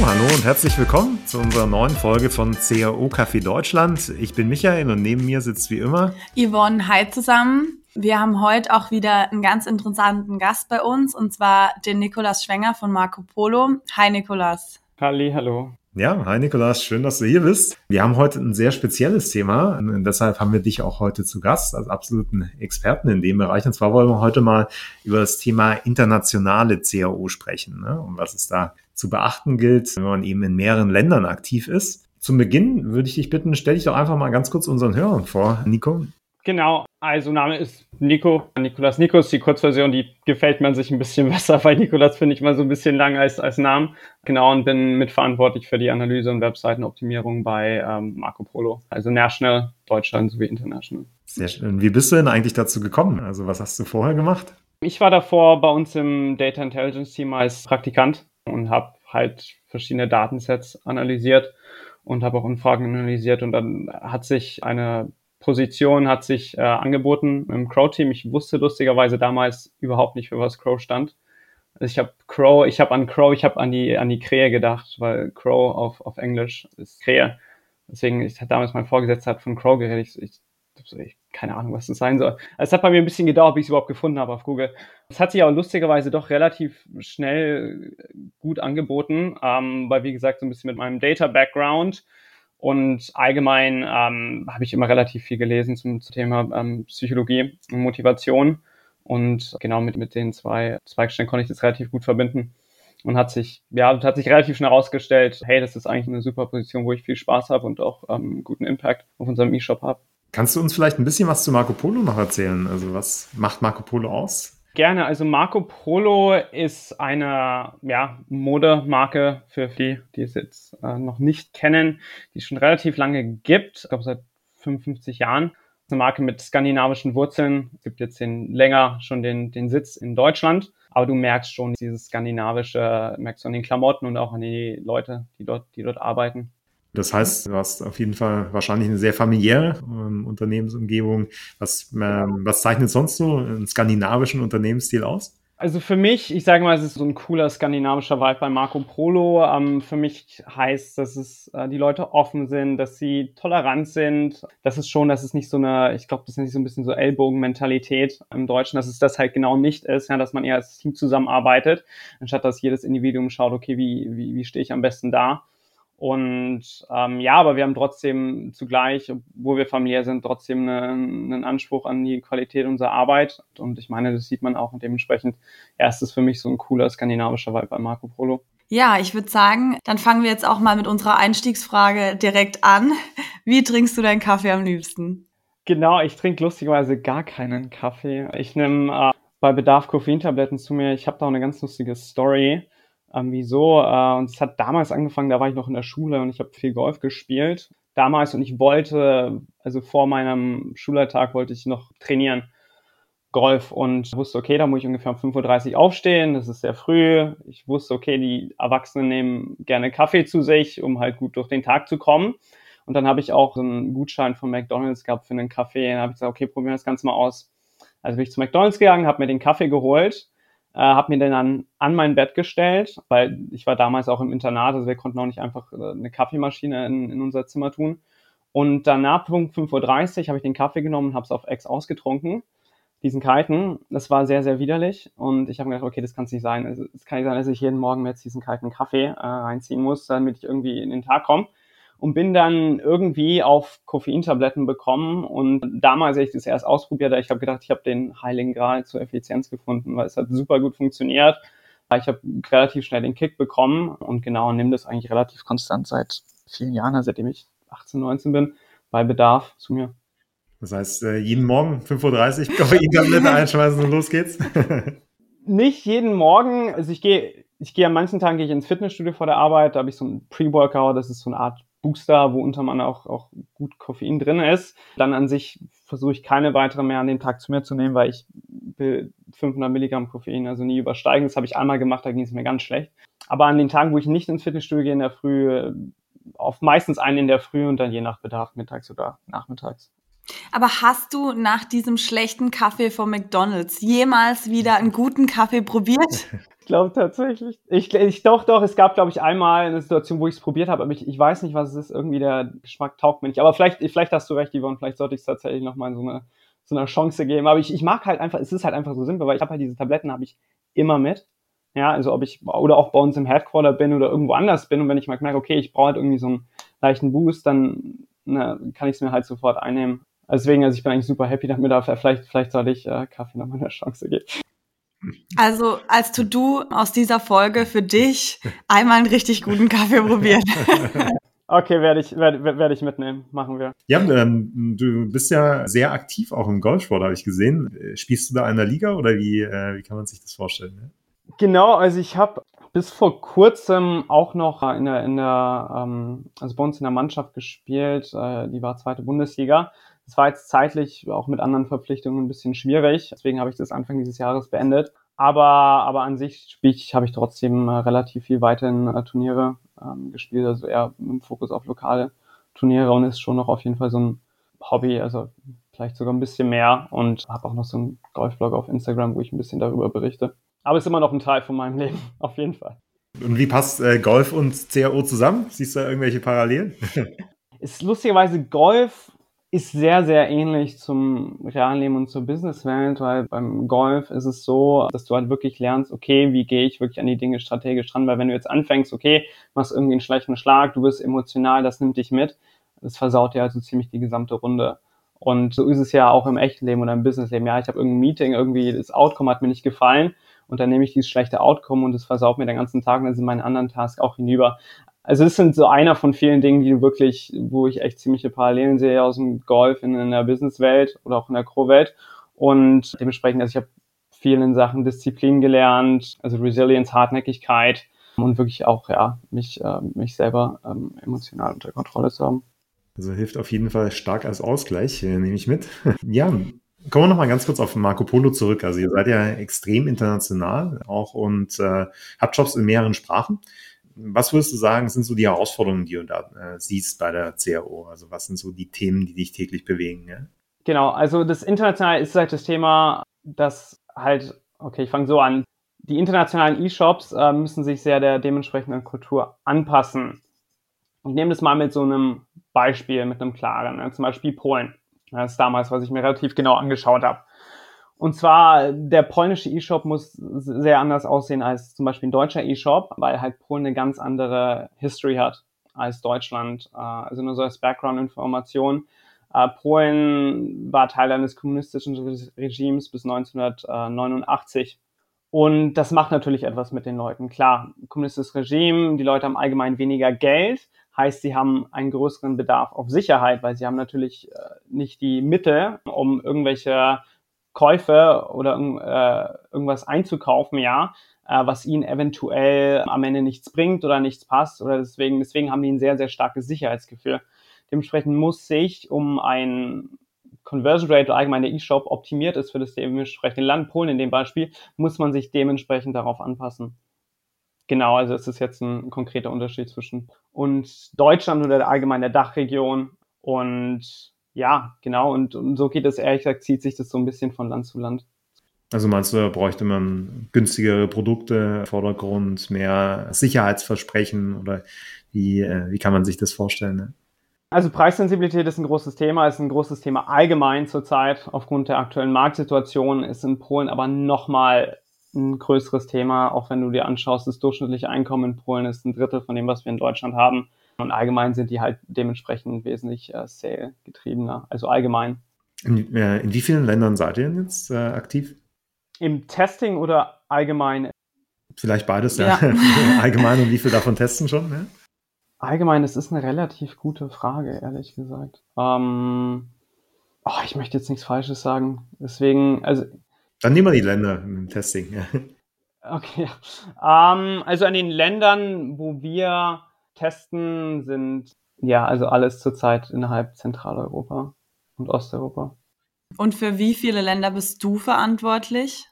Hallo und herzlich willkommen zu unserer neuen Folge von CAO Café Deutschland. Ich bin Michael und neben mir sitzt wie immer Yvonne. Hi zusammen. Wir haben heute auch wieder einen ganz interessanten Gast bei uns und zwar den Nikolas Schwenger von Marco Polo. Hi Nikolas. Halli, hallo. Ja, hi Nikolas, schön, dass du hier bist. Wir haben heute ein sehr spezielles Thema und deshalb haben wir dich auch heute zu Gast als absoluten Experten in dem Bereich. Und zwar wollen wir heute mal über das Thema internationale CAO sprechen ne? und was es da zu beachten gilt, wenn man eben in mehreren Ländern aktiv ist. Zum Beginn würde ich dich bitten, stell dich doch einfach mal ganz kurz unseren Hörern vor, Nico. Genau, also Name ist Nico, Nikolas Nikos, die Kurzversion, die gefällt man sich ein bisschen besser, weil Nikolas finde ich mal so ein bisschen lang als, als Namen. Genau, und bin mitverantwortlich für die Analyse und Webseitenoptimierung bei ähm, Marco Polo, also National, Deutschland sowie International. Sehr schön. Wie bist du denn eigentlich dazu gekommen? Also was hast du vorher gemacht? Ich war davor bei uns im Data Intelligence Team als Praktikant und habe halt verschiedene Datensets analysiert und habe auch Umfragen analysiert und dann hat sich eine Position hat sich äh, angeboten im Crow-Team. Ich wusste lustigerweise damals überhaupt nicht, für was Crow stand. Also ich habe Crow, ich habe an Crow, ich habe an die an die Krähe gedacht, weil Crow auf, auf Englisch ist Krähe. Deswegen, ich hatte damals mein Vorgesetzter hat von Crow geredet. Ich, ich, ich keine Ahnung, was das sein soll. Also es hat bei mir ein bisschen gedauert, bis ich es überhaupt gefunden habe auf Google. Es hat sich aber lustigerweise doch relativ schnell gut angeboten, ähm, weil wie gesagt so ein bisschen mit meinem Data-Background und allgemein ähm, habe ich immer relativ viel gelesen zum, zum Thema ähm, Psychologie und Motivation. Und genau mit, mit den zwei Zweigstellen konnte ich das relativ gut verbinden. Und hat sich, ja, hat sich relativ schnell herausgestellt, hey, das ist eigentlich eine super Position, wo ich viel Spaß habe und auch ähm, guten Impact auf unserem E-Shop habe. Kannst du uns vielleicht ein bisschen was zu Marco Polo noch erzählen? Also was macht Marco Polo aus? Gerne. Also Marco Polo ist eine ja, Modemarke für die, die es jetzt äh, noch nicht kennen, die es schon relativ lange gibt. Ich glaube seit 55 Jahren. Eine Marke mit skandinavischen Wurzeln. Es gibt jetzt den, länger schon den, den Sitz in Deutschland. Aber du merkst schon dieses skandinavische, merkst du an den Klamotten und auch an die Leute, die dort, die dort arbeiten. Das heißt, du hast auf jeden Fall wahrscheinlich eine sehr familiäre ähm, Unternehmensumgebung. Was, ähm, was zeichnet sonst so einen skandinavischen Unternehmensstil aus? Also für mich, ich sage mal, es ist so ein cooler skandinavischer Vibe bei Marco Polo. Ähm, für mich heißt, dass es äh, die Leute offen sind, dass sie tolerant sind. Das ist schon, dass es nicht so eine, ich glaube, das ist nicht so ein bisschen so Ellbogenmentalität im Deutschen, dass es das halt genau nicht ist, ja, dass man eher als Team zusammenarbeitet, anstatt dass jedes Individuum schaut, okay, wie, wie, wie stehe ich am besten da. Und ähm, ja, aber wir haben trotzdem zugleich, obwohl wir familiär sind, trotzdem eine, einen Anspruch an die Qualität unserer Arbeit. Und ich meine, das sieht man auch und dementsprechend, ja, ist es für mich so ein cooler skandinavischer Vibe bei Marco Polo. Ja, ich würde sagen, dann fangen wir jetzt auch mal mit unserer Einstiegsfrage direkt an. Wie trinkst du deinen Kaffee am liebsten? Genau, ich trinke lustigerweise gar keinen Kaffee. Ich nehme äh, bei Bedarf Koffeintabletten zu mir. Ich habe da auch eine ganz lustige Story ähm, wieso? Äh, und es hat damals angefangen, da war ich noch in der Schule und ich habe viel Golf gespielt. Damals und ich wollte, also vor meinem Schulalltag wollte ich noch trainieren. Golf und wusste, okay, da muss ich ungefähr um 5.30 Uhr aufstehen, das ist sehr früh. Ich wusste, okay, die Erwachsenen nehmen gerne Kaffee zu sich, um halt gut durch den Tag zu kommen. Und dann habe ich auch so einen Gutschein von McDonalds gehabt für einen Kaffee. Dann habe ich gesagt, okay, probieren wir das Ganze mal aus. Also bin ich zu McDonalds gegangen, habe mir den Kaffee geholt äh, habe mir den dann an mein Bett gestellt, weil ich war damals auch im Internat, also wir konnten auch nicht einfach äh, eine Kaffeemaschine in, in unser Zimmer tun. Und danach, Punkt 5.30 Uhr, habe ich den Kaffee genommen und habe es auf Ex ausgetrunken, diesen kalten. Das war sehr, sehr widerlich und ich habe mir gedacht, okay, das kann es nicht sein. Es kann nicht sein, dass ich jeden Morgen jetzt diesen kalten Kaffee äh, reinziehen muss, damit ich irgendwie in den Tag komme und bin dann irgendwie auf Koffeintabletten bekommen und damals habe ich das erst ausprobiert, ich habe gedacht, ich habe den Heiligen Gral zur Effizienz gefunden, weil es hat super gut funktioniert. Ich habe relativ schnell den Kick bekommen und genau nehme das eigentlich relativ konstant seit vielen Jahren, seitdem ich 18, 19 bin, bei Bedarf zu mir. Das heißt, äh, jeden Morgen 5.30 Uhr Koffeintablette einschmeißen und los geht's? Nicht jeden Morgen. Also ich gehe, ich gehe an manchen Tagen gehe ich ins Fitnessstudio vor der Arbeit, da habe ich so ein Pre-Workout, das ist so eine Art Booster, wo unter anderem auch, auch gut Koffein drin ist. Dann an sich versuche ich keine weitere mehr an dem Tag zu mir zu nehmen, weil ich will 500 Milligramm Koffein also nie übersteigen. Das habe ich einmal gemacht, da ging es mir ganz schlecht. Aber an den Tagen, wo ich nicht ins Fitnessstudio gehe in der Früh, auf meistens einen in der Früh und dann je nach Bedarf mittags oder nachmittags. Aber hast du nach diesem schlechten Kaffee von McDonald's jemals wieder einen guten Kaffee probiert? glaube tatsächlich. Ich, ich doch, doch, es gab, glaube ich, einmal eine Situation, wo ich es probiert habe, aber ich, ich weiß nicht, was es ist. Irgendwie der Geschmack taugt mir nicht. Aber vielleicht, vielleicht hast du recht, Yvonne, vielleicht sollte ich es tatsächlich nochmal so eine, so eine Chance geben. Aber ich, ich mag halt einfach, es ist halt einfach so simpel, weil ich habe halt diese Tabletten, habe ich immer mit. Ja, also ob ich, oder auch bei uns im Headquarter bin oder irgendwo anders bin und wenn ich mal merke, okay, ich brauche halt irgendwie so einen leichten Boost, dann ne, kann ich es mir halt sofort einnehmen. Deswegen, also ich bin eigentlich super happy damit, aber vielleicht, vielleicht sollte ich äh, Kaffee nochmal eine Chance geben. Also als To-Do aus dieser Folge für dich einmal einen richtig guten Kaffee probieren. Okay, werde ich, werde, werde ich mitnehmen. Machen wir. Ja, ähm, du bist ja sehr aktiv auch im Golfsport, habe ich gesehen. Spielst du da in der Liga oder wie, äh, wie kann man sich das vorstellen? Ne? Genau, also ich habe bis vor kurzem auch noch in der, in der ähm, also bei uns in der Mannschaft gespielt. Äh, die war zweite Bundesliga. Es war jetzt zeitlich auch mit anderen Verpflichtungen ein bisschen schwierig. Deswegen habe ich das Anfang dieses Jahres beendet. Aber, aber an sich spiel ich, habe ich trotzdem äh, relativ viel weiterhin äh, Turniere ähm, gespielt, also eher mit dem Fokus auf lokale Turniere und ist schon noch auf jeden Fall so ein Hobby, also vielleicht sogar ein bisschen mehr und habe auch noch so einen Golfblog auf Instagram, wo ich ein bisschen darüber berichte. Aber ist immer noch ein Teil von meinem Leben, auf jeden Fall. Und wie passt äh, Golf und CAO zusammen? Siehst du da irgendwelche Parallelen? ist lustigerweise Golf ist sehr, sehr ähnlich zum realen Leben und zur Businesswelt, weil beim Golf ist es so, dass du halt wirklich lernst, okay, wie gehe ich wirklich an die Dinge strategisch ran, weil wenn du jetzt anfängst, okay, machst irgendwie einen schlechten Schlag, du bist emotional, das nimmt dich mit, das versaut dir also ziemlich die gesamte Runde. Und so ist es ja auch im echten Leben oder im Businessleben. Ja, ich habe irgendein Meeting, irgendwie das Outcome hat mir nicht gefallen und dann nehme ich dieses schlechte Outcome und es versaut mir den ganzen Tag und dann sind meine anderen Tasks auch hinüber. Also es sind so einer von vielen Dingen, die wirklich, wo ich echt ziemliche Parallelen sehe aus dem Golf in, in der Businesswelt oder auch in der Crow-Welt. Und dementsprechend, also ich habe vielen Sachen Disziplin gelernt, also Resilience, Hartnäckigkeit und wirklich auch, ja, mich, äh, mich selber ähm, emotional unter Kontrolle zu haben. Also hilft auf jeden Fall stark als Ausgleich, äh, nehme ich mit. ja, kommen wir noch mal ganz kurz auf Marco Polo zurück. Also ihr seid ja extrem international auch und äh, habt Jobs in mehreren Sprachen was würdest du sagen, sind so die Herausforderungen, die du da äh, siehst bei der CRO? Also was sind so die Themen, die dich täglich bewegen? Ja? Genau, also das international ist halt das Thema, das halt, okay, ich fange so an. Die internationalen E-Shops äh, müssen sich sehr der dementsprechenden Kultur anpassen. Ich nehme das mal mit so einem Beispiel, mit einem klaren, ne? zum Beispiel Polen. Das ist damals, was ich mir relativ genau angeschaut habe. Und zwar, der polnische E-Shop muss sehr anders aussehen als zum Beispiel ein deutscher E-Shop, weil halt Polen eine ganz andere History hat als Deutschland. Äh, also nur so als Background-Information. Äh, Polen war Teil eines kommunistischen Regimes bis 1989. Und das macht natürlich etwas mit den Leuten. Klar, kommunistisches Regime, die Leute haben allgemein weniger Geld, heißt, sie haben einen größeren Bedarf auf Sicherheit, weil sie haben natürlich äh, nicht die Mittel, um irgendwelche Käufe oder äh, irgendwas einzukaufen, ja, äh, was ihnen eventuell am Ende nichts bringt oder nichts passt oder deswegen, deswegen haben die ein sehr, sehr starkes Sicherheitsgefühl. Dementsprechend muss sich um ein Conversion Rate oder allgemein der E-Shop optimiert ist für das dementsprechende Land, Polen in dem Beispiel, muss man sich dementsprechend darauf anpassen. Genau, also es ist jetzt ein konkreter Unterschied zwischen uns Deutschland oder allgemein der Dachregion und ja, genau. Und, und so geht es ehrlich gesagt, zieht sich das so ein bisschen von Land zu Land. Also meinst du, da bräuchte man günstigere Produkte, Vordergrund, mehr Sicherheitsversprechen oder wie, äh, wie kann man sich das vorstellen? Ne? Also Preissensibilität ist ein großes Thema, ist ein großes Thema allgemein zurzeit. Aufgrund der aktuellen Marktsituation ist in Polen aber nochmal ein größeres Thema, auch wenn du dir anschaust, das durchschnittliche Einkommen in Polen ist ein Drittel von dem, was wir in Deutschland haben. Und allgemein sind die halt dementsprechend wesentlich äh, Sale-getriebener, also allgemein. In, äh, in, wie vielen Ländern seid ihr jetzt äh, aktiv? Im Testing oder allgemein? Vielleicht beides, ja. ja. allgemein und wie viel davon testen schon? Ja? Allgemein, das ist eine relativ gute Frage, ehrlich gesagt. Ähm, oh, ich möchte jetzt nichts Falsches sagen. Deswegen, also. Dann nehmen wir die Länder im Testing. okay. Ähm, also an den Ländern, wo wir testen, sind ja also alles zurzeit innerhalb Zentraleuropa und Osteuropa. Und für wie viele Länder bist du verantwortlich?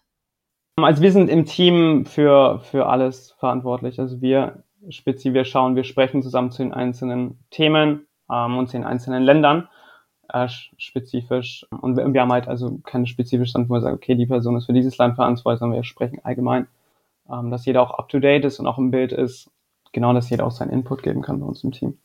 Also wir sind im Team für, für alles verantwortlich. Also wir speziell, wir schauen, wir sprechen zusammen zu den einzelnen Themen ähm, und zu den einzelnen Ländern äh, spezifisch. Und wir, wir, haben halt also keine spezifische Stand, wo wir sagen, okay, die Person ist für dieses Land verantwortlich, sondern wir sprechen allgemein ähm, dass jeder auch up-to-date ist und auch im Bild ist. Genau, dass jeder auch seinen Input geben kann bei uns im Team.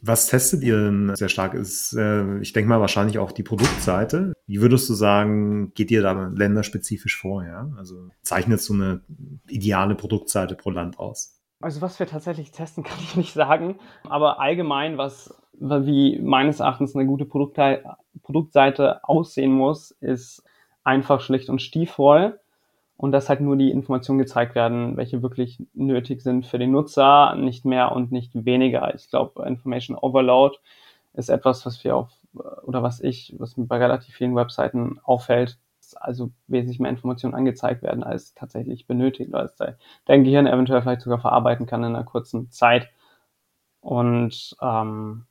Was testet ihr denn sehr stark? Ist, äh, ich denke mal, wahrscheinlich auch die Produktseite. Wie würdest du sagen, geht ihr da länderspezifisch vor? Ja? Also zeichnet so eine ideale Produktseite pro Land aus? Also was wir tatsächlich testen, kann ich nicht sagen. Aber allgemein, was wie meines Erachtens eine gute Produktseite aussehen muss, ist einfach schlicht und stiefvoll und dass halt nur die Informationen gezeigt werden, welche wirklich nötig sind für den Nutzer, nicht mehr und nicht weniger. Ich glaube, Information Overload ist etwas, was wir auf oder was ich, was mir bei relativ vielen Webseiten auffällt, also wesentlich mehr Informationen angezeigt werden, als tatsächlich benötigt, als dein Gehirn eventuell vielleicht sogar verarbeiten kann in einer kurzen Zeit. Und ähm,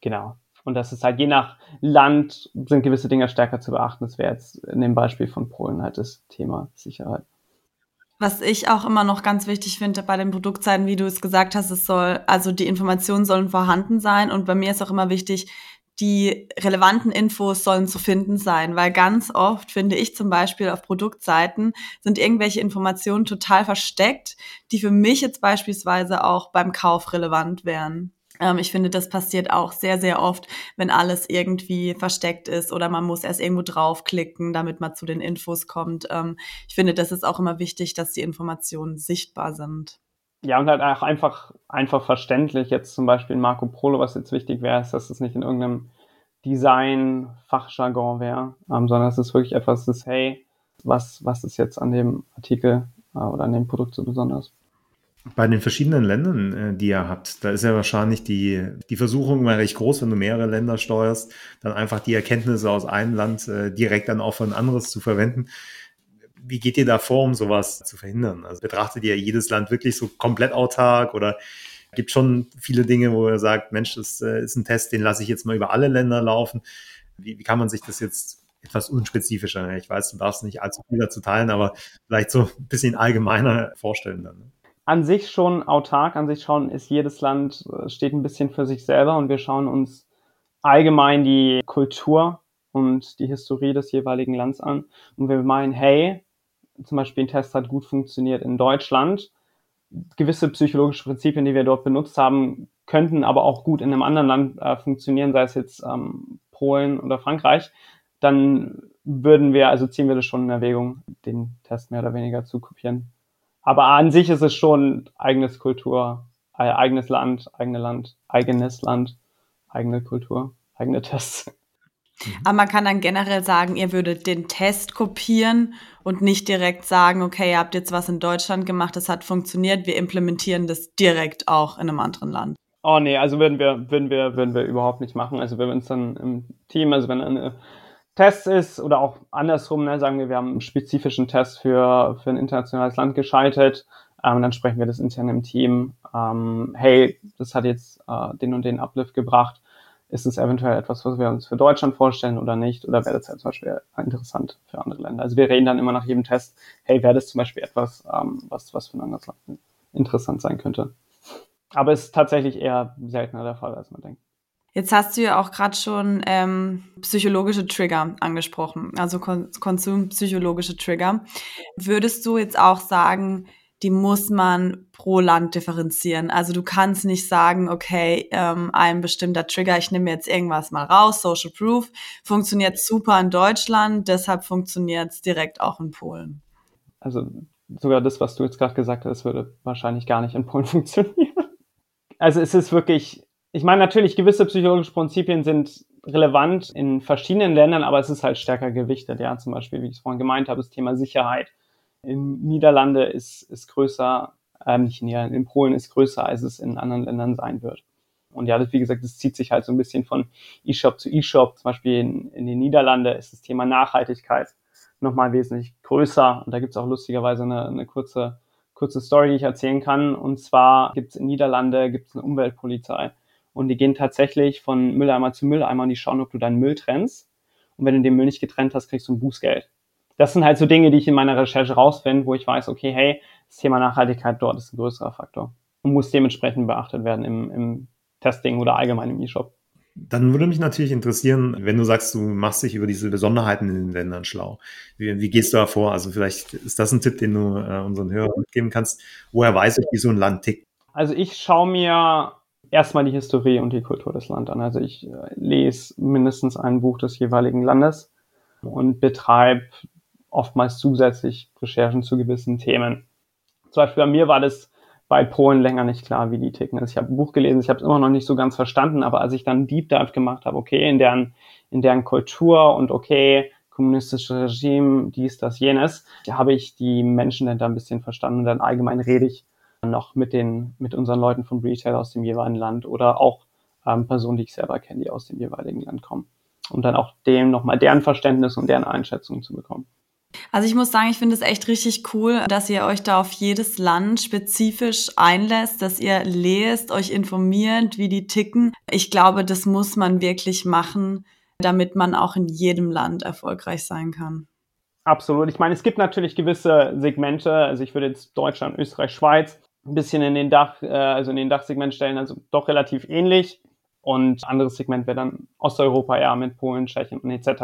genau, und das ist halt je nach Land sind gewisse Dinge stärker zu beachten. Das wäre jetzt in dem Beispiel von Polen halt das Thema Sicherheit. Was ich auch immer noch ganz wichtig finde bei den Produktseiten, wie du es gesagt hast, es soll, also die Informationen sollen vorhanden sein. Und bei mir ist auch immer wichtig, die relevanten Infos sollen zu finden sein, weil ganz oft finde ich zum Beispiel auf Produktseiten sind irgendwelche Informationen total versteckt, die für mich jetzt beispielsweise auch beim Kauf relevant wären. Ähm, ich finde, das passiert auch sehr, sehr oft, wenn alles irgendwie versteckt ist oder man muss erst irgendwo draufklicken, damit man zu den Infos kommt. Ähm, ich finde, das ist auch immer wichtig, dass die Informationen sichtbar sind. Ja, und halt auch einfach, einfach verständlich. Jetzt zum Beispiel Marco Polo, was jetzt wichtig wäre, ist, dass es nicht in irgendeinem Design-Fachjargon wäre, ähm, sondern es ist wirklich etwas, das hey, was, was ist jetzt an dem Artikel äh, oder an dem Produkt so besonders? Bei den verschiedenen Ländern, äh, die ihr habt, da ist ja wahrscheinlich die, die Versuchung mal recht groß, wenn du mehrere Länder steuerst, dann einfach die Erkenntnisse aus einem Land äh, direkt dann auch für ein anderes zu verwenden. Wie geht ihr da vor, um sowas zu verhindern? Also betrachtet ihr jedes Land wirklich so komplett autark oder gibt schon viele Dinge, wo ihr sagt, Mensch, das äh, ist ein Test, den lasse ich jetzt mal über alle Länder laufen. Wie, wie kann man sich das jetzt etwas unspezifischer, ich weiß, du darfst nicht allzu viel dazu teilen, aber vielleicht so ein bisschen allgemeiner vorstellen dann. An sich schon autark, an sich schon ist jedes Land, äh, steht ein bisschen für sich selber und wir schauen uns allgemein die Kultur und die Historie des jeweiligen Landes an. Und wir meinen, hey, zum Beispiel ein Test hat gut funktioniert in Deutschland. Gewisse psychologische Prinzipien, die wir dort benutzt haben, könnten aber auch gut in einem anderen Land äh, funktionieren, sei es jetzt ähm, Polen oder Frankreich. Dann würden wir, also ziehen wir das schon in Erwägung, den Test mehr oder weniger zu kopieren. Aber an sich ist es schon eigenes Kultur, äh, eigenes Land, eigene Land, eigenes Land, eigene Kultur, eigene Tests. Aber man kann dann generell sagen, ihr würdet den Test kopieren und nicht direkt sagen, okay, ihr habt jetzt was in Deutschland gemacht, das hat funktioniert, wir implementieren das direkt auch in einem anderen Land. Oh nee, also würden wir, würden wir, würden wir überhaupt nicht machen. Also wenn wir uns dann im Team, also wenn eine Test ist oder auch andersrum, ne, sagen wir, wir haben einen spezifischen Test für, für ein internationales Land geschaltet, ähm, dann sprechen wir das intern im Team, ähm, hey, das hat jetzt äh, den und den Uplift gebracht, ist es eventuell etwas, was wir uns für Deutschland vorstellen oder nicht, oder wäre das halt zum Beispiel interessant für andere Länder. Also wir reden dann immer nach jedem Test, hey, wäre das zum Beispiel etwas, ähm, was, was für ein anderes Land interessant sein könnte. Aber es ist tatsächlich eher seltener der Fall, als man denkt. Jetzt hast du ja auch gerade schon ähm, psychologische Trigger angesprochen, also kon konsumpsychologische Trigger. Würdest du jetzt auch sagen, die muss man pro Land differenzieren? Also du kannst nicht sagen, okay, ähm, ein bestimmter Trigger, ich nehme jetzt irgendwas mal raus, Social Proof, funktioniert super in Deutschland, deshalb funktioniert es direkt auch in Polen. Also sogar das, was du jetzt gerade gesagt hast, würde wahrscheinlich gar nicht in Polen funktionieren. Also es ist wirklich ich meine, natürlich, gewisse psychologische Prinzipien sind relevant in verschiedenen Ländern, aber es ist halt stärker gewichtet. Ja, zum Beispiel, wie ich es vorhin gemeint habe, das Thema Sicherheit. In Niederlande ist, ist größer, äh, nicht in, in Polen ist größer, als es in anderen Ländern sein wird. Und ja, das, wie gesagt, das zieht sich halt so ein bisschen von E-Shop zu E-Shop. Zum Beispiel in, in den Niederlanden ist das Thema Nachhaltigkeit nochmal wesentlich größer. Und da gibt es auch lustigerweise eine, eine kurze, kurze Story, die ich erzählen kann. Und zwar gibt es in Niederlande gibt's eine Umweltpolizei und die gehen tatsächlich von Mülleimer zu Mülleimer und die schauen, ob du deinen Müll trennst. Und wenn du den Müll nicht getrennt hast, kriegst du ein Bußgeld. Das sind halt so Dinge, die ich in meiner Recherche rausfinde, wo ich weiß, okay, hey, das Thema Nachhaltigkeit dort ist ein größerer Faktor und muss dementsprechend beachtet werden im, im Testing oder allgemein im E-Shop. Dann würde mich natürlich interessieren, wenn du sagst, du machst dich über diese Besonderheiten in den Ländern schlau. Wie, wie gehst du da vor? Also vielleicht ist das ein Tipp, den du äh, unseren Hörern mitgeben kannst. Woher weiß ich, wie so ein Land tickt? Also ich schaue mir erstmal die Historie und die Kultur des Landes an. Also ich äh, lese mindestens ein Buch des jeweiligen Landes und betreibe oftmals zusätzlich Recherchen zu gewissen Themen. Zum Beispiel bei mir war das bei Polen länger nicht klar, wie die ticken. Also ich habe ein Buch gelesen, ich habe es immer noch nicht so ganz verstanden, aber als ich dann Deep Dive gemacht habe, okay, in deren, in deren Kultur und okay, kommunistische Regime, dies, das, jenes, da habe ich die Menschen dann da ein bisschen verstanden und dann allgemein rede ich noch mit den, mit unseren Leuten von Retail aus dem jeweiligen Land oder auch ähm, Personen, die ich selber kenne, die aus dem jeweiligen Land kommen. Um dann auch dem nochmal deren Verständnis und deren Einschätzung zu bekommen. Also ich muss sagen, ich finde es echt richtig cool, dass ihr euch da auf jedes Land spezifisch einlässt, dass ihr lest, euch informiert, wie die ticken. Ich glaube, das muss man wirklich machen, damit man auch in jedem Land erfolgreich sein kann. Absolut. Ich meine, es gibt natürlich gewisse Segmente. Also ich würde jetzt Deutschland, Österreich, Schweiz ein bisschen in den Dach, äh, also in den Dachsegment stellen, also doch relativ ähnlich. Und anderes Segment wäre dann Osteuropa, ja, mit Polen, Tschechien und etc.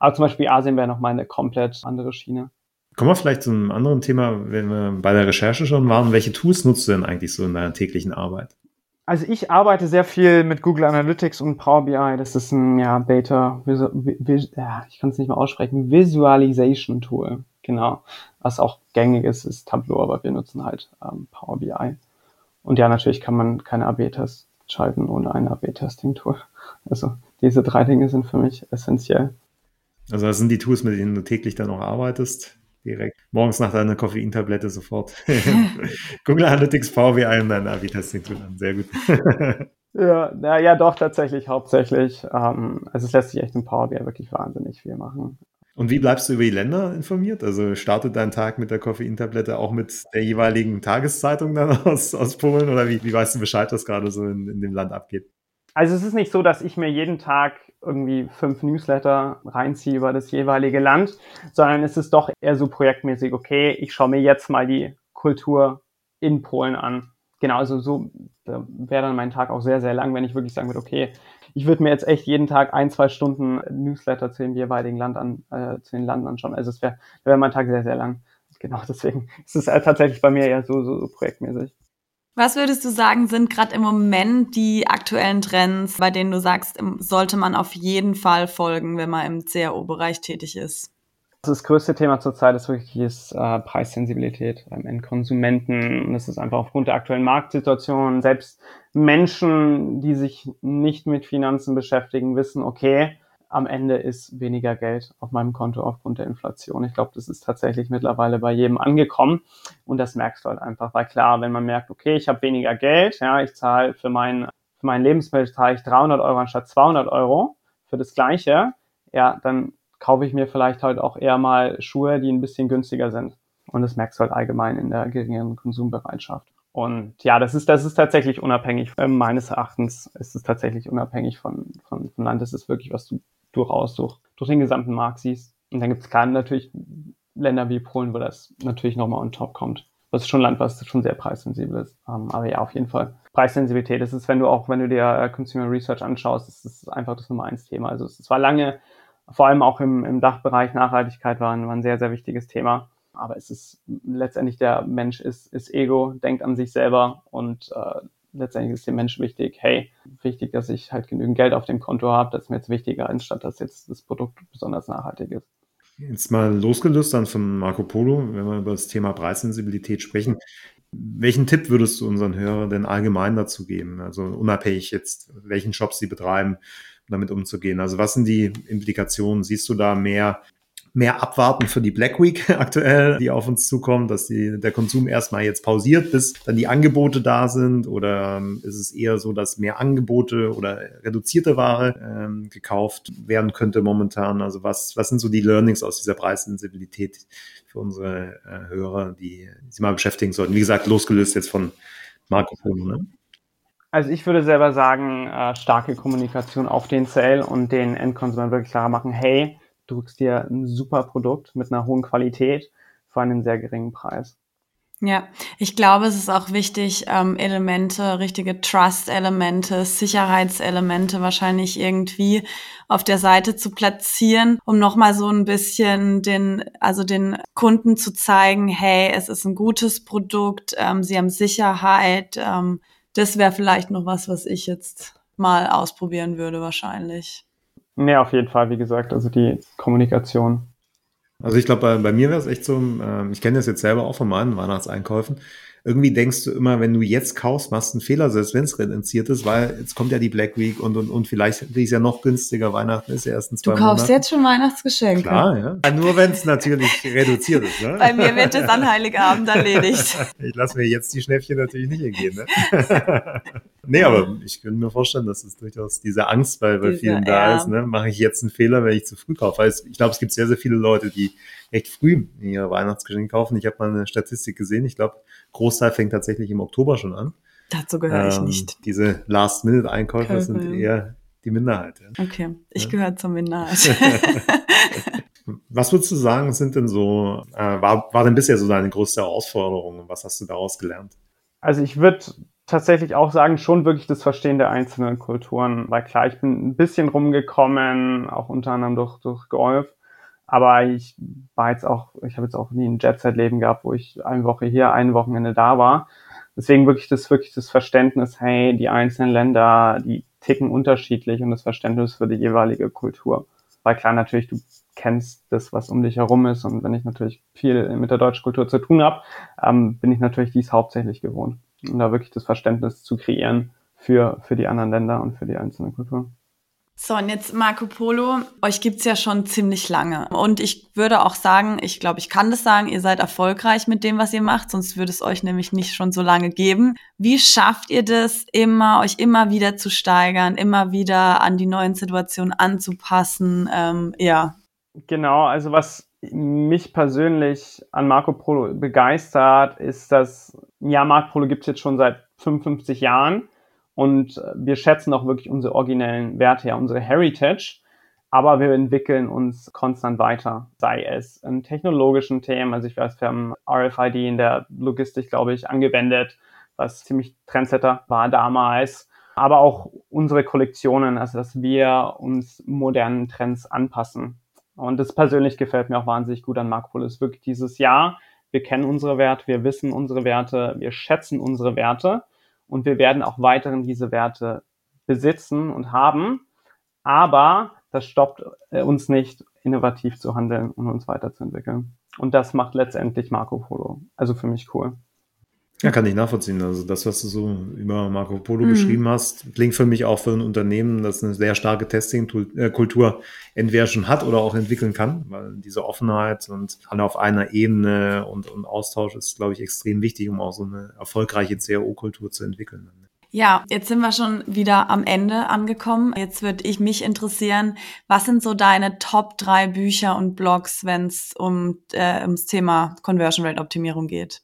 Aber zum Beispiel Asien wäre nochmal eine komplett andere Schiene. Kommen wir vielleicht zu einem anderen Thema, wenn wir bei der Recherche schon waren. Welche Tools nutzt du denn eigentlich so in deiner täglichen Arbeit? Also ich arbeite sehr viel mit Google Analytics und Power BI. Das ist ein ja, Data, ja, ich kann es nicht mal aussprechen, Visualization Tool. Genau. Was auch gängig ist, ist Tableau, aber wir nutzen halt ähm, Power BI. Und ja, natürlich kann man keine AB-Tests schalten ohne ein AB-Testing-Tool. Also diese drei Dinge sind für mich essentiell. Also das sind die Tools, mit denen du täglich dann auch arbeitest. Direkt morgens nach deiner Koffeintablette sofort. Google Analytics, VW1 und dein AB-Testing-Tool an. Sehr gut. ja, na, ja, doch, tatsächlich, hauptsächlich. Ähm, also es lässt sich echt im Power BI wirklich wahnsinnig viel machen. Und wie bleibst du über die Länder informiert? Also startet dein Tag mit der Koffeintablette auch mit der jeweiligen Tageszeitung dann aus, aus Polen oder wie, wie weißt du Bescheid, was gerade so in, in dem Land abgeht? Also es ist nicht so, dass ich mir jeden Tag irgendwie fünf Newsletter reinziehe über das jeweilige Land, sondern es ist doch eher so projektmäßig, okay, ich schaue mir jetzt mal die Kultur in Polen an. Genau, also so wäre dann mein Tag auch sehr, sehr lang, wenn ich wirklich sagen würde, okay, ich würde mir jetzt echt jeden Tag ein, zwei Stunden Newsletter zu dem jeweiligen Land an, äh, zu den Landen anschauen. Also es wäre wär mein Tag sehr, sehr lang. Genau, deswegen ist es halt tatsächlich bei mir eher so, so, so projektmäßig. Was würdest du sagen, sind gerade im Moment die aktuellen Trends, bei denen du sagst, sollte man auf jeden Fall folgen, wenn man im CRO-Bereich tätig ist? Das größte Thema zurzeit ist wirklich ist, äh, Preissensibilität beim Endkonsumenten. Und das ist einfach aufgrund der aktuellen Marktsituation. Selbst Menschen, die sich nicht mit Finanzen beschäftigen, wissen, okay, am Ende ist weniger Geld auf meinem Konto aufgrund der Inflation. Ich glaube, das ist tatsächlich mittlerweile bei jedem angekommen. Und das merkst du halt einfach. Weil klar, wenn man merkt, okay, ich habe weniger Geld, ja, ich zahle für mein, für mein Lebensmittel zahle ich 300 Euro anstatt 200 Euro für das Gleiche, ja, dann kaufe ich mir vielleicht halt auch eher mal Schuhe, die ein bisschen günstiger sind. Und das merkst du halt allgemein in der geringeren Konsumbereitschaft. Und ja, das ist, das ist tatsächlich unabhängig. Äh, meines Erachtens ist es tatsächlich unabhängig von, von, von Land. Das ist wirklich, was du durchaus durch, durch den gesamten Markt siehst. Und dann gibt es gerade natürlich Länder wie Polen, wo das natürlich nochmal on top kommt. Das ist schon ein Land, was schon sehr preissensibel ist. Ähm, aber ja, auf jeden Fall. Preissensibilität, das ist, wenn du auch, wenn du dir äh, Consumer Research anschaust, das ist einfach das Nummer eins Thema. Also es war lange vor allem auch im, im Dachbereich Nachhaltigkeit war ein, war ein sehr, sehr wichtiges Thema. Aber es ist letztendlich der Mensch ist, ist Ego, denkt an sich selber und äh, letztendlich ist dem Mensch wichtig, hey, wichtig, dass ich halt genügend Geld auf dem Konto habe, das ist mir jetzt wichtiger, anstatt dass jetzt das Produkt besonders nachhaltig ist. Jetzt mal losgelöst dann von Marco Polo, wenn wir über das Thema Preissensibilität sprechen. Welchen Tipp würdest du unseren Hörern denn allgemein dazu geben? Also unabhängig jetzt, welchen Shop sie betreiben, damit umzugehen? Also was sind die Implikationen? Siehst du da mehr mehr abwarten für die Black Week aktuell, die auf uns zukommt, dass die, der Konsum erstmal jetzt pausiert, bis dann die Angebote da sind? Oder ähm, ist es eher so, dass mehr Angebote oder reduzierte Ware ähm, gekauft werden könnte momentan? Also was, was sind so die Learnings aus dieser Preissensibilität für unsere äh, Hörer, die sie mal beschäftigen sollten? Wie gesagt, losgelöst jetzt von Marco Polo, ne? Also ich würde selber sagen, äh, starke Kommunikation auf den Sale und den Endkonsumenten wirklich klar machen, hey, du drückst dir ein super Produkt mit einer hohen Qualität für einen sehr geringen Preis. Ja, ich glaube, es ist auch wichtig, ähm, Elemente, richtige Trust-Elemente, Sicherheitselemente wahrscheinlich irgendwie auf der Seite zu platzieren, um nochmal so ein bisschen den, also den Kunden zu zeigen, hey, es ist ein gutes Produkt, ähm, sie haben Sicherheit. Ähm, das wäre vielleicht noch was, was ich jetzt mal ausprobieren würde, wahrscheinlich. Nee, auf jeden Fall, wie gesagt, also die Kommunikation also ich glaube, bei, bei mir wäre es echt so, ähm, ich kenne das jetzt selber auch von meinen Weihnachtseinkäufen. Irgendwie denkst du immer, wenn du jetzt kaufst, machst du einen Fehler, selbst wenn es reduziert ist, weil jetzt kommt ja die Black Week und, und, und vielleicht ist es ja noch günstiger. Weihnachten ist ja erst in zwei Du kaufst Monaten. jetzt schon Weihnachtsgeschenke. Klar, ja. nur wenn es natürlich reduziert ist. Ne? Bei mir wird es an Heiligabend erledigt. ich lasse mir jetzt die Schnäppchen natürlich nicht entgehen. Ne? nee, aber ich könnte mir vorstellen, dass es durchaus diese Angst bei, bei diese, vielen da ja. ist. Ne? Mache ich jetzt einen Fehler, wenn ich zu früh kaufe? Weil ich glaube, es gibt sehr, sehr viele Leute, die recht früh ihre Weihnachtsgeschenke kaufen. Ich habe mal eine Statistik gesehen. Ich glaube, Großteil fängt tatsächlich im Oktober schon an. Dazu gehöre ähm, ich nicht. Diese Last-Minute-Einkäufe sind eher die Minderheit. Ja. Okay, ich ja. gehöre zur Minderheit. was würdest du sagen, sind denn so, äh, war, war denn bisher so deine größte Herausforderung und was hast du daraus gelernt? Also ich würde tatsächlich auch sagen, schon wirklich das Verstehen der einzelnen Kulturen. Weil klar, ich bin ein bisschen rumgekommen, auch unter anderem durch, durch Golf. Aber ich war jetzt auch, ich habe jetzt auch nie ein Jet-Set-Leben gehabt, wo ich eine Woche hier, ein Wochenende da war. Deswegen wirklich das, wirklich das Verständnis, hey, die einzelnen Länder, die ticken unterschiedlich und das Verständnis für die jeweilige Kultur. Weil klar, natürlich, du kennst das, was um dich herum ist und wenn ich natürlich viel mit der deutschen Kultur zu tun habe, ähm, bin ich natürlich dies hauptsächlich gewohnt. Und da wirklich das Verständnis zu kreieren für, für die anderen Länder und für die einzelnen Kulturen. So, und jetzt Marco Polo, euch gibt's ja schon ziemlich lange. Und ich würde auch sagen, ich glaube, ich kann das sagen, ihr seid erfolgreich mit dem, was ihr macht, sonst würde es euch nämlich nicht schon so lange geben. Wie schafft ihr das immer, euch immer wieder zu steigern, immer wieder an die neuen Situationen anzupassen? Ähm, ja. Genau, also was mich persönlich an Marco Polo begeistert, ist, dass, ja, Marco Polo gibt's jetzt schon seit 55 Jahren und wir schätzen auch wirklich unsere originellen Werte, ja, unsere Heritage. Aber wir entwickeln uns konstant weiter, sei es in technologischen Themen. Also ich weiß, wir haben RFID in der Logistik, glaube ich, angewendet, was ziemlich Trendsetter war damals. Aber auch unsere Kollektionen, also dass wir uns modernen Trends anpassen. Und das persönlich gefällt mir auch wahnsinnig gut an Marco ist wirklich dieses Jahr. Wir kennen unsere Werte, wir wissen unsere Werte, wir schätzen unsere Werte und wir werden auch weiterhin diese Werte besitzen und haben. Aber das stoppt äh, uns nicht, innovativ zu handeln und uns weiterzuentwickeln. Und das macht letztendlich Marco Polo. Also für mich cool. Ja, kann ich nachvollziehen. Also das, was du so über Marco Polo mhm. beschrieben hast, klingt für mich auch für ein Unternehmen, das eine sehr starke Testing-Kultur entweder schon hat oder auch entwickeln kann, weil diese Offenheit und alle auf einer Ebene und, und Austausch ist, glaube ich, extrem wichtig, um auch so eine erfolgreiche CRO-Kultur zu entwickeln. Ja, jetzt sind wir schon wieder am Ende angekommen. Jetzt würde ich mich interessieren, was sind so deine Top drei Bücher und Blogs, wenn es um äh, ums Thema Conversion Rate Optimierung geht?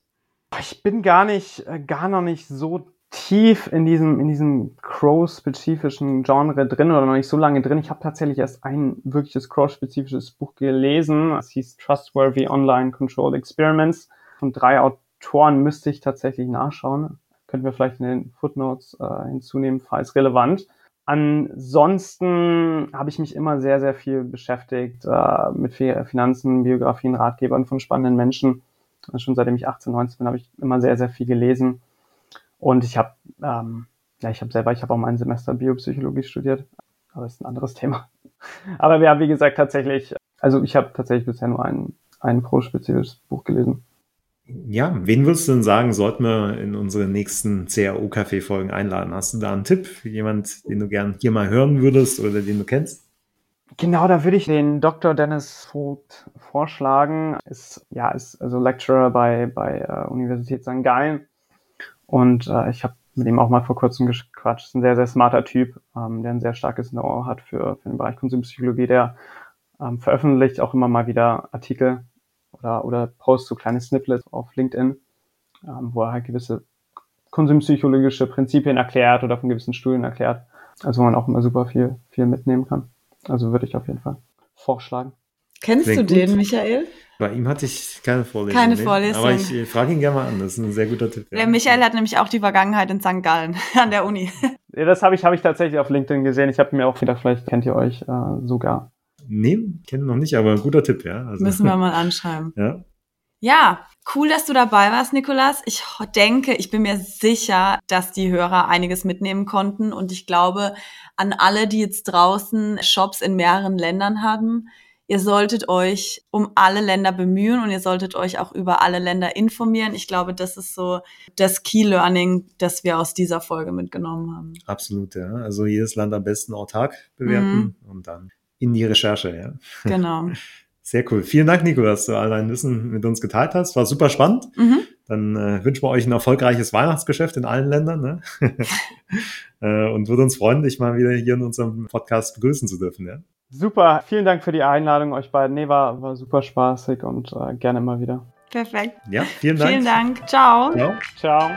Ich bin gar nicht, äh, gar noch nicht so tief in diesem, in diesem Crow-spezifischen Genre drin oder noch nicht so lange drin. Ich habe tatsächlich erst ein wirkliches Crow-spezifisches Buch gelesen. Es hieß Trustworthy Online Control Experiments. Von drei Autoren müsste ich tatsächlich nachschauen. Könnten wir vielleicht in den Footnotes äh, hinzunehmen, falls relevant. Ansonsten habe ich mich immer sehr, sehr viel beschäftigt äh, mit Finanzen, Biografien, Ratgebern von spannenden Menschen schon seitdem ich 18, 19 bin, habe ich immer sehr, sehr viel gelesen. Und ich habe, ähm, ja, ich habe selber, ich habe auch mal ein Semester Biopsychologie studiert, aber das ist ein anderes Thema. Aber wir haben, wie gesagt, tatsächlich, also ich habe tatsächlich bisher nur ein, ein pro-spezifisches Buch gelesen. Ja, wen würdest du denn sagen, sollten wir in unsere nächsten CAO-Café-Folgen einladen? Hast du da einen Tipp? Jemand, den du gern hier mal hören würdest oder den du kennst? Genau, da würde ich den Dr. Dennis Vogt vorschlagen. Ist, ja, ist also Lecturer bei, bei äh, Universität St. Gallen. Und äh, ich habe mit ihm auch mal vor kurzem gequatscht. Ist ein sehr, sehr smarter Typ, ähm, der ein sehr starkes Know-how hat für, für den Bereich Konsumpsychologie. Der ähm, veröffentlicht auch immer mal wieder Artikel oder, oder Posts, so kleine Snippets auf LinkedIn, ähm, wo er halt gewisse konsumpsychologische Prinzipien erklärt oder von gewissen Studien erklärt. Also wo man auch immer super viel, viel mitnehmen kann. Also würde ich auf jeden Fall vorschlagen. Kennst Klingt du den, gut. Michael? Bei ihm hatte ich keine Vorlesung. Keine. Vorlesung. Aber ich frage ihn gerne mal an. Das ist ein sehr guter Tipp. ja. Der Michael hat nämlich auch die Vergangenheit in St. Gallen an der Uni. Ja, das habe ich, hab ich tatsächlich auf LinkedIn gesehen. Ich habe mir auch gedacht, vielleicht kennt ihr euch äh, sogar. Nee, kenne noch nicht, aber ein guter Tipp, ja. Also, Müssen wir mal anschreiben. Ja, Ja, cool, dass du dabei warst, Nikolas. Ich denke, ich bin mir sicher, dass die Hörer einiges mitnehmen konnten. Und ich glaube, an alle, die jetzt draußen Shops in mehreren Ländern haben, ihr solltet euch um alle Länder bemühen und ihr solltet euch auch über alle Länder informieren. Ich glaube, das ist so das Key Learning, das wir aus dieser Folge mitgenommen haben. absolut, ja. Also jedes Land am besten autark bewerten und dann in die Recherche, ja. Genau. Sehr cool. Vielen Dank, Nico, dass du all dein Wissen mit uns geteilt hast. War super spannend. Mhm. Dann äh, wünschen wir euch ein erfolgreiches Weihnachtsgeschäft in allen Ländern. Ne? äh, und würde uns freuen, dich mal wieder hier in unserem Podcast begrüßen zu dürfen. Ja? Super, vielen Dank für die Einladung euch beiden. Nee, war, war super spaßig und äh, gerne immer wieder. Perfekt. ja, vielen Dank. Vielen Dank. Ciao. Ciao. Ciao.